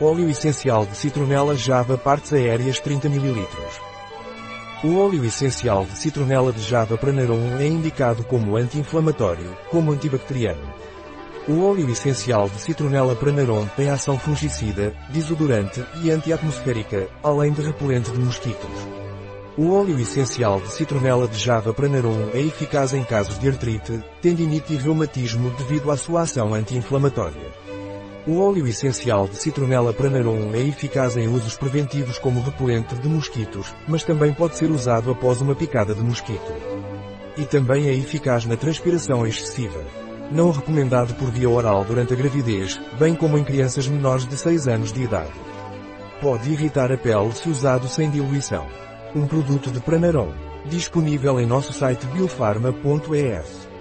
Óleo essencial de citronela Java partes aéreas 30 ml. O óleo essencial de citronela de Java Pranarum é indicado como anti-inflamatório, como antibacteriano. O óleo essencial de citronela Pranarum tem ação fungicida, desodorante e antiatmosférica, além de repelente de mosquitos. O óleo essencial de citronela de Java Pranarum é eficaz em casos de artrite, tendinite e reumatismo devido à sua ação anti-inflamatória. O óleo essencial de citronela pranarum é eficaz em usos preventivos como repelente de mosquitos, mas também pode ser usado após uma picada de mosquito. E também é eficaz na transpiração excessiva. Não recomendado por via oral durante a gravidez, bem como em crianças menores de 6 anos de idade. Pode irritar a pele se usado sem diluição. Um produto de Pranarum. Disponível em nosso site biofarma.es.